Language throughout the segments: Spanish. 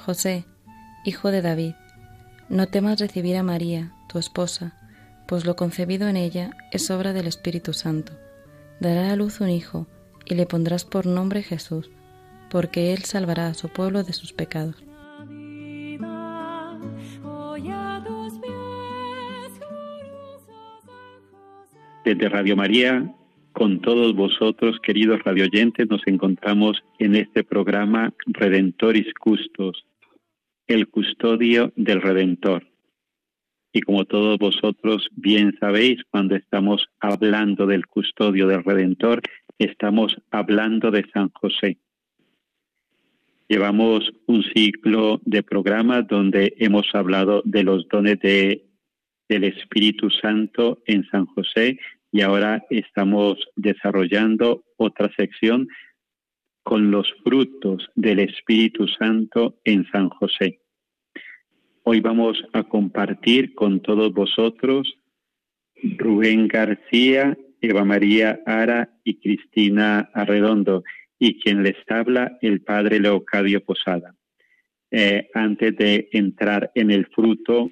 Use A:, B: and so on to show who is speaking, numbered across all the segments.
A: José, hijo de David, no temas recibir a María, tu esposa, pues lo concebido en ella es obra del Espíritu Santo. Dará a luz un hijo, y le pondrás por nombre Jesús, porque él salvará a su pueblo de sus pecados.
B: Desde Radio María, con todos vosotros, queridos radioyentes, nos encontramos en este programa Redentoris Custos, el custodio del Redentor. Y como todos vosotros bien sabéis, cuando estamos hablando del custodio del Redentor, estamos hablando de San José. Llevamos un ciclo de programas donde hemos hablado de los dones de, del Espíritu Santo en San José y ahora estamos desarrollando otra sección con los frutos del Espíritu Santo en San José. Hoy vamos a compartir con todos vosotros Rubén García, Eva María Ara y Cristina Arredondo, y quien les habla, el padre Leocadio Posada. Eh, antes de entrar en el fruto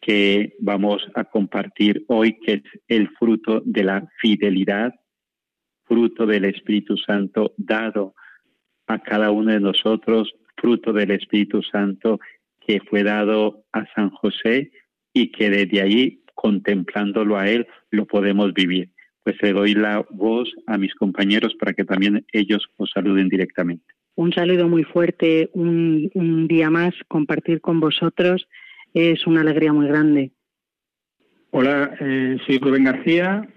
B: que vamos a compartir hoy, que es el fruto de la fidelidad, fruto del Espíritu Santo dado a cada uno de nosotros, fruto del Espíritu Santo que fue dado a San José y que desde ahí, contemplándolo a él, lo podemos vivir. Pues le doy la voz a mis compañeros para que también ellos os saluden directamente.
C: Un saludo muy fuerte, un, un día más compartir con vosotros es una alegría muy grande.
D: Hola, eh, soy Rubén García,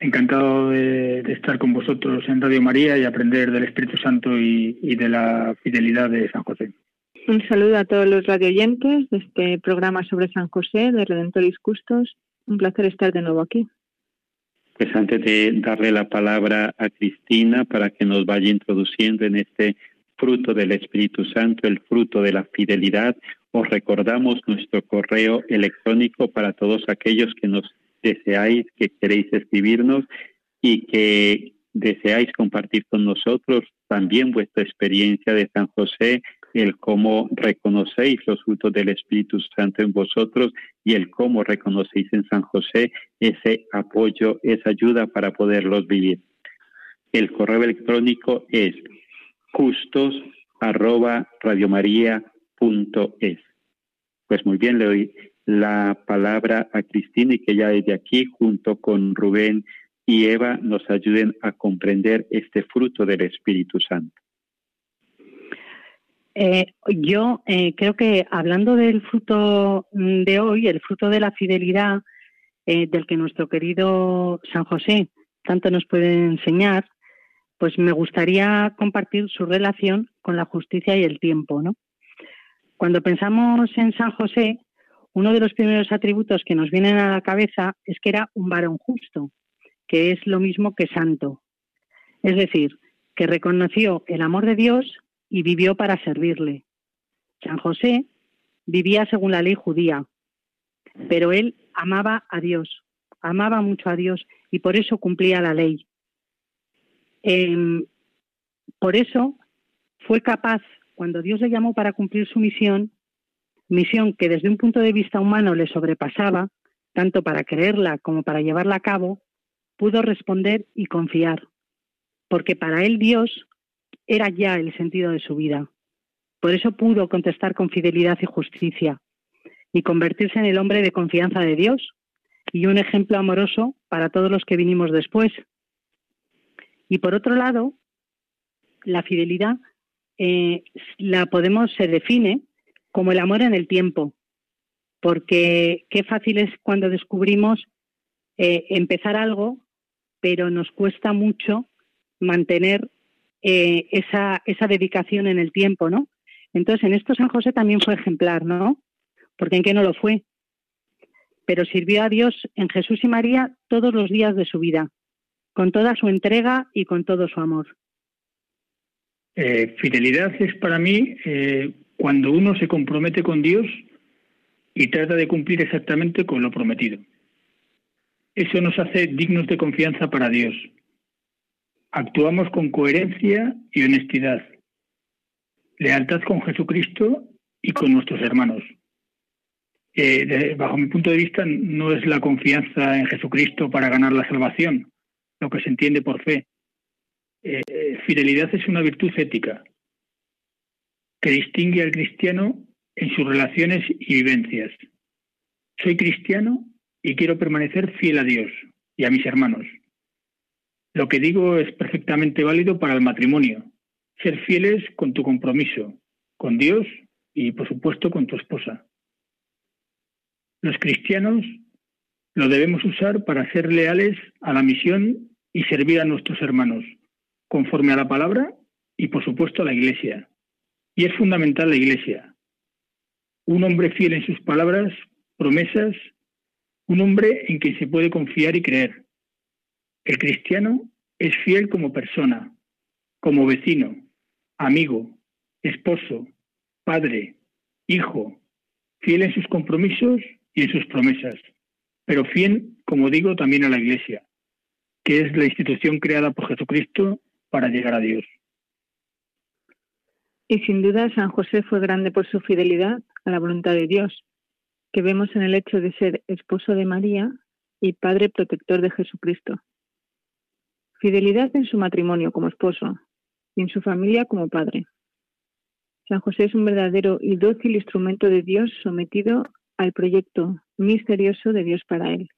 D: encantado de, de, estar con vosotros en Radio María y aprender del Espíritu Santo y, y de la fidelidad de San José.
E: Un saludo a todos los radioyentes de este programa sobre San José de Redentoris Custos. Un placer estar de nuevo aquí.
B: Pues antes de darle la palabra a Cristina para que nos vaya introduciendo en este fruto del Espíritu Santo, el fruto de la fidelidad, os recordamos nuestro correo electrónico para todos aquellos que nos deseáis, que queréis escribirnos y que deseáis compartir con nosotros también vuestra experiencia de San José, el cómo reconocéis los frutos del Espíritu Santo en vosotros y el cómo reconocéis en San José ese apoyo, esa ayuda para poderlos vivir. El correo electrónico es justos arroba. Pues muy bien, le doy la palabra a Cristina y que ya desde aquí, junto con Rubén y Eva, nos ayuden a comprender este fruto del Espíritu Santo.
C: Eh, yo eh, creo que hablando del fruto de hoy, el fruto de la fidelidad, eh, del que nuestro querido San José tanto nos puede enseñar, pues me gustaría compartir su relación con la justicia y el tiempo, ¿no? Cuando pensamos en San José, uno de los primeros atributos que nos vienen a la cabeza es que era un varón justo, que es lo mismo que santo. Es decir, que reconoció el amor de Dios y vivió para servirle. San José vivía según la ley judía, pero él amaba a Dios, amaba mucho a Dios y por eso cumplía la ley. Eh, por eso fue capaz, cuando Dios le llamó para cumplir su misión, misión que desde un punto de vista humano le sobrepasaba, tanto para creerla como para llevarla a cabo, pudo responder y confiar, porque para él Dios era ya el sentido de su vida. Por eso pudo contestar con fidelidad y justicia y convertirse en el hombre de confianza de Dios y un ejemplo amoroso para todos los que vinimos después. Y por otro lado, la fidelidad eh, la podemos, se define como el amor en el tiempo, porque qué fácil es cuando descubrimos eh, empezar algo, pero nos cuesta mucho mantener eh, esa, esa dedicación en el tiempo, ¿no? Entonces, en esto San José también fue ejemplar, ¿no? Porque en qué no lo fue. Pero sirvió a Dios en Jesús y María todos los días de su vida, con toda su entrega y con todo su amor.
D: Eh, fidelidad es para mí eh, cuando uno se compromete con Dios y trata de cumplir exactamente con lo prometido. Eso nos hace dignos de confianza para Dios. Actuamos con coherencia y honestidad, lealtad con Jesucristo y con nuestros hermanos. Eh, bajo mi punto de vista, no es la confianza en Jesucristo para ganar la salvación, lo que se entiende por fe, eh, fidelidad es una virtud ética que distingue al cristiano en sus relaciones y vivencias. Soy cristiano y quiero permanecer fiel a Dios y a mis hermanos. Lo que digo es perfectamente válido para el matrimonio. Ser fieles con tu compromiso, con Dios y, por supuesto, con tu esposa. Los cristianos lo debemos usar para ser leales a la misión y servir a nuestros hermanos, conforme a la palabra y por supuesto a la Iglesia. Y es fundamental la Iglesia. Un hombre fiel en sus palabras, promesas, un hombre en quien se puede confiar y creer. El cristiano es fiel como persona, como vecino, amigo, esposo, padre, hijo, fiel en sus compromisos y en sus promesas, pero fiel, como digo, también a la Iglesia, que es la institución creada por Jesucristo para llegar a Dios.
E: Y sin duda San José fue grande por su fidelidad a la voluntad de Dios, que vemos en el hecho de ser esposo de María y padre protector de Jesucristo. Fidelidad en su matrimonio como esposo y en su familia como padre. San José es un verdadero y dócil instrumento de Dios sometido al proyecto misterioso de Dios para él.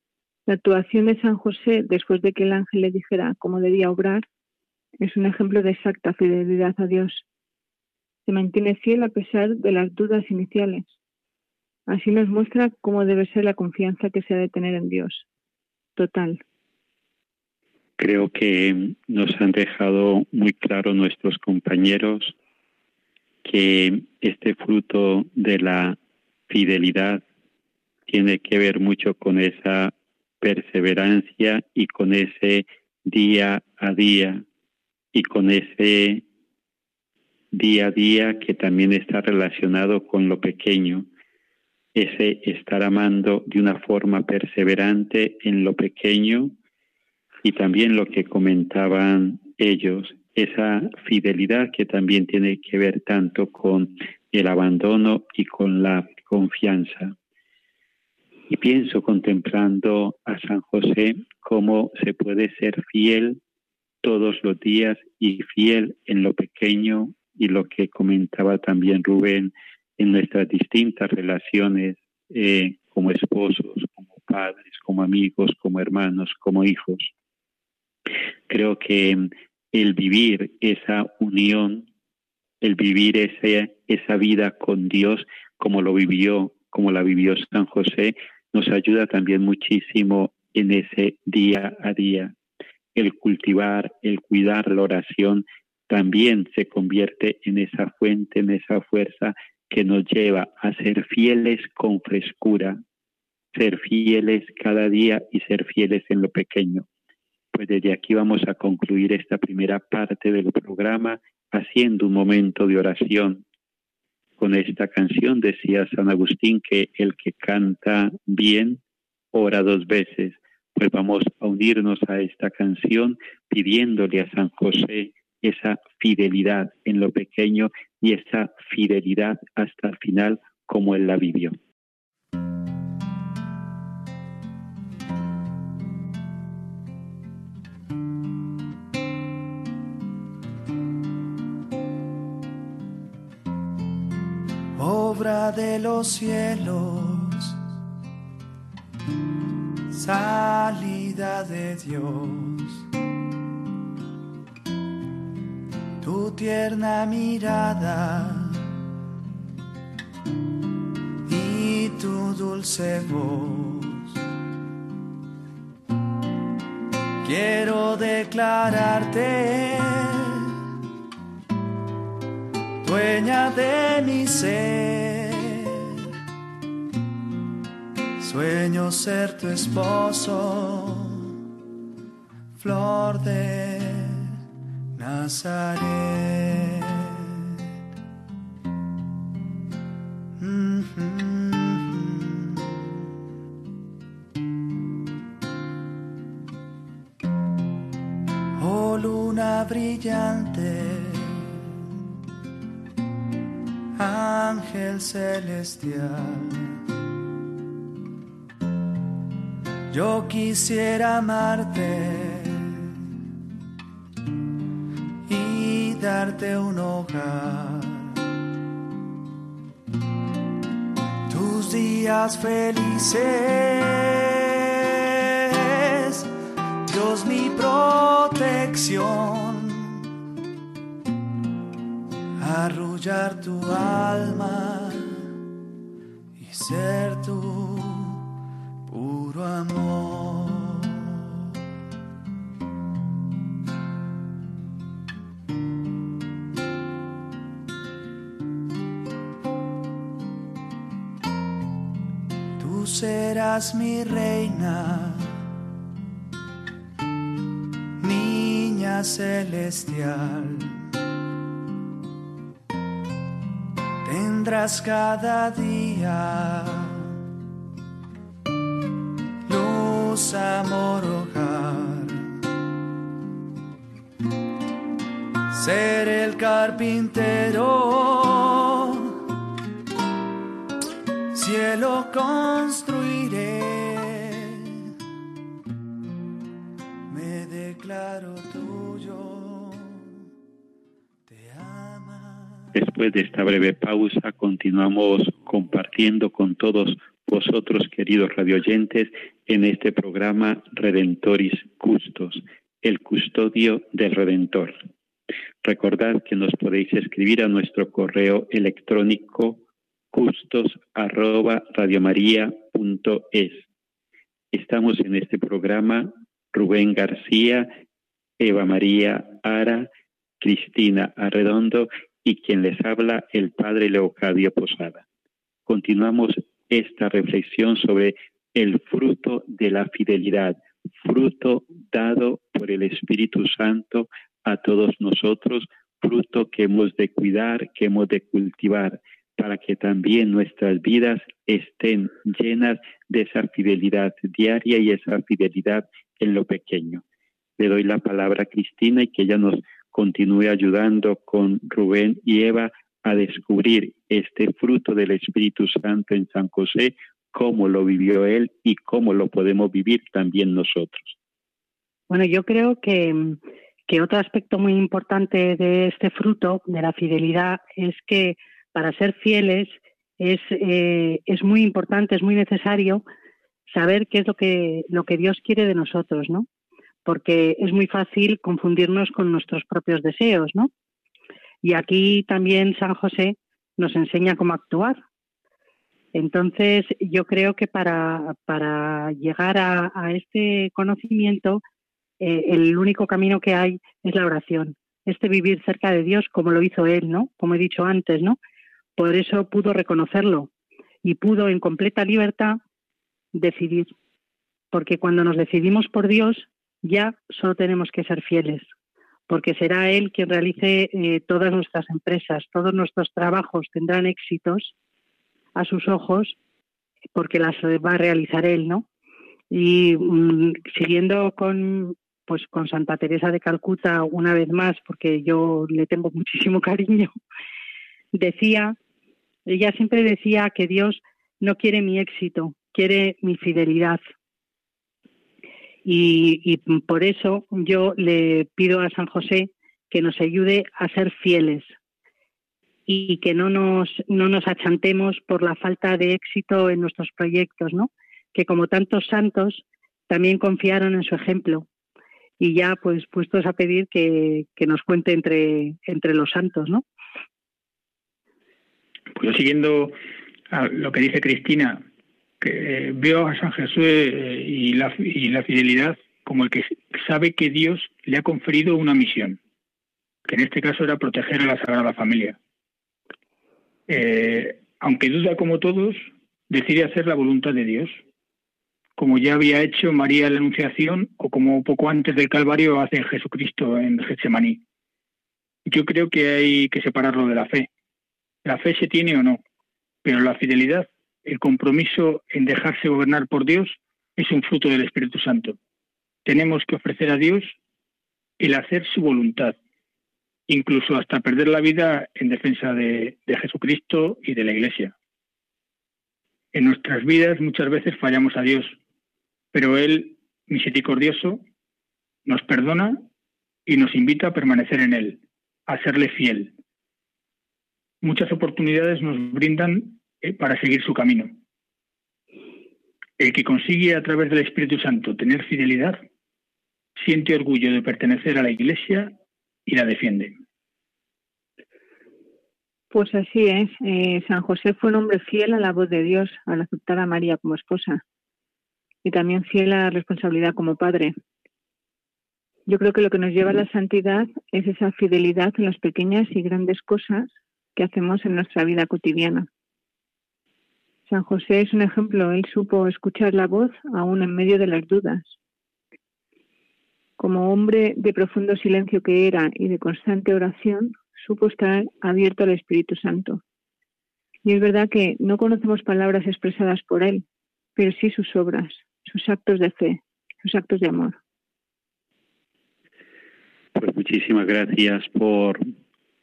E: La actuación de San José después de que el ángel le dijera cómo debía obrar es un ejemplo de exacta fidelidad a Dios. Se mantiene fiel a pesar de las dudas iniciales. Así nos muestra cómo debe ser la confianza que se ha de tener en Dios. Total.
B: Creo que nos han dejado muy claro nuestros compañeros que este fruto de la fidelidad tiene que ver mucho con esa perseverancia y con ese día a día y con ese día a día que también está relacionado con lo pequeño, ese estar amando de una forma perseverante en lo pequeño y también lo que comentaban ellos, esa fidelidad que también tiene que ver tanto con el abandono y con la confianza. Y pienso contemplando a San José cómo se puede ser fiel todos los días y fiel en lo pequeño y lo que comentaba también Rubén en nuestras distintas relaciones eh, como esposos, como padres, como amigos, como hermanos, como hijos. Creo que el vivir esa unión, el vivir ese, esa vida con Dios como lo vivió, como la vivió San José, nos ayuda también muchísimo en ese día a día el cultivar, el cuidar la oración, también se convierte en esa fuente, en esa fuerza que nos lleva a ser fieles con frescura, ser fieles cada día y ser fieles en lo pequeño. Pues desde aquí vamos a concluir esta primera parte del programa haciendo un momento de oración. Con esta canción decía San Agustín que el que canta bien ora dos veces pues vamos a unirnos a esta canción pidiéndole a San José esa fidelidad en lo pequeño y esa fidelidad hasta el final como él la vivió.
F: De los cielos, salida de Dios. Tu tierna mirada y tu dulce voz. Quiero declararte dueña de mi Sueño ser tu esposo, flor de Nazaret. Oh luna brillante ángel celestial. Yo quisiera amarte y darte un hogar. Tus días felices, Dios mi protección arrullar tu alma y ser tu amor. Tú serás mi reina, niña celestial tendrás cada día amor. Ser el carpintero, cielo construiré. Me declaro
B: Después de esta breve pausa, continuamos compartiendo con todos vosotros, queridos radioyentes, en este programa Redentoris Custos, el custodio del Redentor. Recordad que nos podéis escribir a nuestro correo electrónico custos Estamos en este programa Rubén García, Eva María Ara, Cristina Arredondo y quien les habla el Padre Leocadio Posada. Continuamos esta reflexión sobre el fruto de la fidelidad, fruto dado por el Espíritu Santo a todos nosotros, fruto que hemos de cuidar, que hemos de cultivar, para que también nuestras vidas estén llenas de esa fidelidad diaria y esa fidelidad en lo pequeño. Le doy la palabra a Cristina y que ella nos continúe ayudando con Rubén y Eva a descubrir este fruto del Espíritu Santo en San José, cómo lo vivió él y cómo lo podemos vivir también nosotros.
C: Bueno, yo creo que, que otro aspecto muy importante de este fruto, de la fidelidad, es que para ser fieles es, eh, es muy importante, es muy necesario saber qué es lo que, lo que Dios quiere de nosotros, ¿no? porque es muy fácil confundirnos con nuestros propios deseos, ¿no? Y aquí también San José nos enseña cómo actuar. Entonces, yo creo que para, para llegar a, este conocimiento, eh, el único camino que hay es la oración, este vivir cerca de Dios como lo hizo él, ¿no? Como he dicho antes, ¿no? Por eso pudo reconocerlo y pudo en completa libertad decidir. Porque cuando nos decidimos por Dios, ya solo tenemos que ser fieles, porque será Él quien realice eh, todas nuestras empresas, todos nuestros trabajos tendrán éxitos a sus ojos, porque las va a realizar Él, ¿no? Y mm, siguiendo con, pues, con Santa Teresa de Calcuta una vez más, porque yo le tengo muchísimo cariño, decía, ella siempre decía que Dios no quiere mi éxito, quiere mi fidelidad. Y, por eso yo le pido a San José que nos ayude a ser fieles. y que no nos, no nos achantemos por la falta de éxito en nuestros proyectos, ¿no? Que como tantos santos también confiaron en su ejemplo y ya pues puestos a pedir que, nos cuente entre, entre los santos, ¿no?
D: Pues siguiendo a lo que dice Cristina, que veo a San Jesús eh, y la, y la fidelidad como el que sabe que Dios le ha conferido una misión, que en este caso era proteger a la Sagrada Familia. Eh, aunque duda como todos, decide hacer la voluntad de Dios, como ya había hecho María en la Anunciación o como poco antes del Calvario hace Jesucristo en Getsemaní. Yo creo que hay que separarlo de la fe. La fe se tiene o no, pero la fidelidad, el compromiso en dejarse gobernar por Dios, es un fruto del Espíritu Santo. Tenemos que ofrecer a Dios el hacer su voluntad, incluso hasta perder la vida en defensa de, Jesucristo y de la Iglesia. En nuestras vidas muchas veces fallamos a Dios, pero Él, misericordioso, nos perdona y nos invita a permanecer en Él, a serle fiel. Muchas oportunidades nos brindan para seguir su camino. El que consigue a través del Espíritu Santo tener fidelidad, siente orgullo de pertenecer a la Iglesia y la defiende.
E: Pues así es. Eh, San José fue un hombre fiel a la voz de Dios al aceptar a María como esposa y también fiel a la responsabilidad como padre. Yo creo que lo que nos lleva a la santidad es esa fidelidad en las pequeñas y grandes cosas que hacemos en nuestra vida cotidiana. San José es un ejemplo, él supo escuchar la voz aún en medio de las dudas. Como hombre de profundo silencio que era y de constante oración, supo estar abierto al Espíritu Santo. Y es verdad que no conocemos palabras expresadas por él, pero sí sus obras, sus actos de fe, sus actos de amor.
B: Pues muchísimas gracias por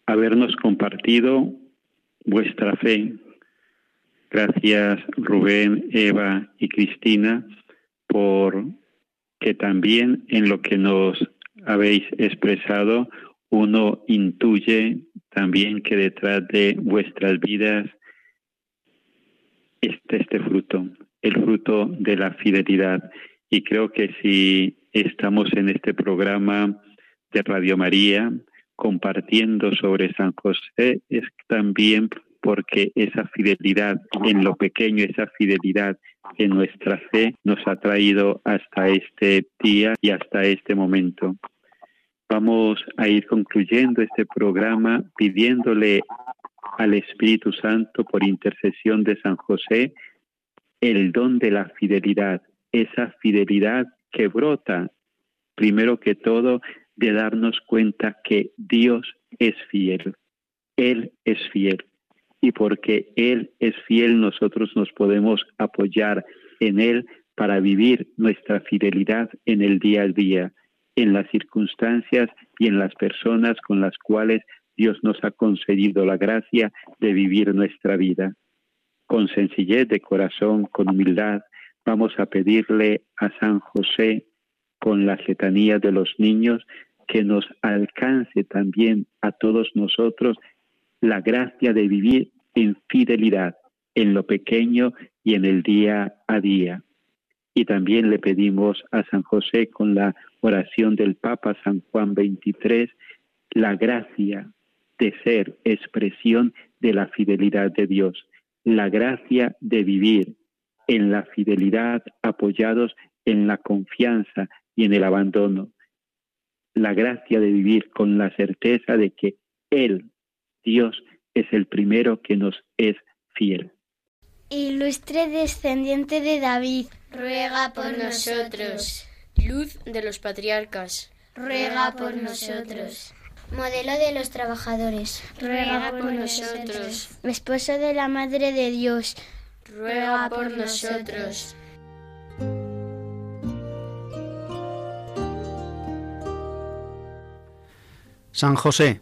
B: habernos compartido vuestra fe. Gracias Rubén, Eva y Cristina por que también en lo que nos habéis expresado uno intuye también que detrás de vuestras vidas está este fruto, el fruto de la fidelidad. Y creo que si estamos en este programa de Radio María compartiendo sobre San José, es también porque esa fidelidad en lo pequeño, esa fidelidad en nuestra fe nos ha traído hasta este día y hasta este momento. Vamos a ir concluyendo este programa pidiéndole al Espíritu Santo por intercesión de San José el don de la fidelidad, esa fidelidad que brota, primero que todo, de darnos cuenta que Dios es fiel, Él es fiel. Y porque Él es fiel, nosotros nos podemos apoyar en Él para vivir nuestra fidelidad en el día a día, en las circunstancias y en las personas con las cuales Dios nos ha concedido la gracia de vivir nuestra vida. Con sencillez de corazón, con humildad, vamos a pedirle a San José, con la letanía de los niños, que nos alcance también a todos nosotros la gracia de vivir en fidelidad, en lo pequeño y en el día a día. Y también le pedimos a San José, con la oración del Papa San Juan XXIII, la gracia de ser expresión de la fidelidad de Dios la gracia de vivir en la fidelidad apoyados en la confianza y en el abandono, la gracia de vivir con la certeza de que Él, Dios, es el primero que nos es fiel.
G: Ilustre descendiente de David,
H: ruega por nosotros.
A: Luz de los patriarcas,
H: ruega por nosotros
G: modelo de los trabajadores,
H: ruega por nosotros.
G: Esposo de la Madre de Dios,
H: ruega por nosotros.
I: San José,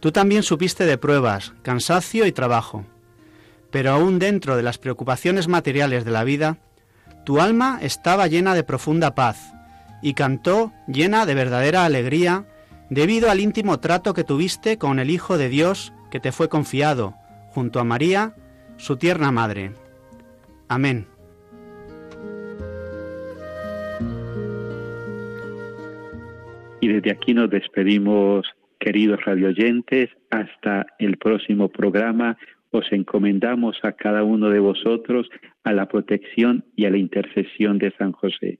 I: Tú también supiste de pruebas, cansancio y trabajo, pero aún dentro de las preocupaciones materiales de la vida, tu alma estaba llena de profunda paz y cantó llena de verdadera alegría debido al íntimo trato que tuviste con el Hijo de Dios que te fue confiado, junto a María, su tierna madre. Amén.
B: Y desde aquí nos despedimos, queridos radioyentes, hasta el próximo programa. Os encomendamos a cada uno de vosotros a la protección y a la intercesión de San José.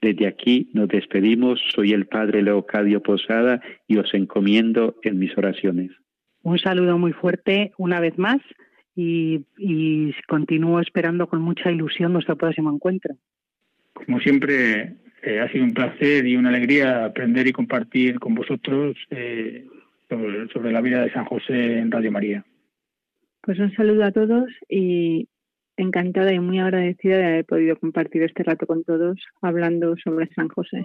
B: Desde aquí nos despedimos. Soy el Padre Leocadio Posada y os encomiendo en mis oraciones.
C: Un saludo muy fuerte una vez más y, y continúo esperando con mucha ilusión nuestro próximo encuentro.
D: Como siempre, eh, ha sido un placer y una alegría aprender y compartir con vosotros eh, sobre, sobre la vida de San José en Radio María.
J: Pues un saludo a todos y encantada y muy agradecida de haber podido compartir este rato con todos hablando sobre San José.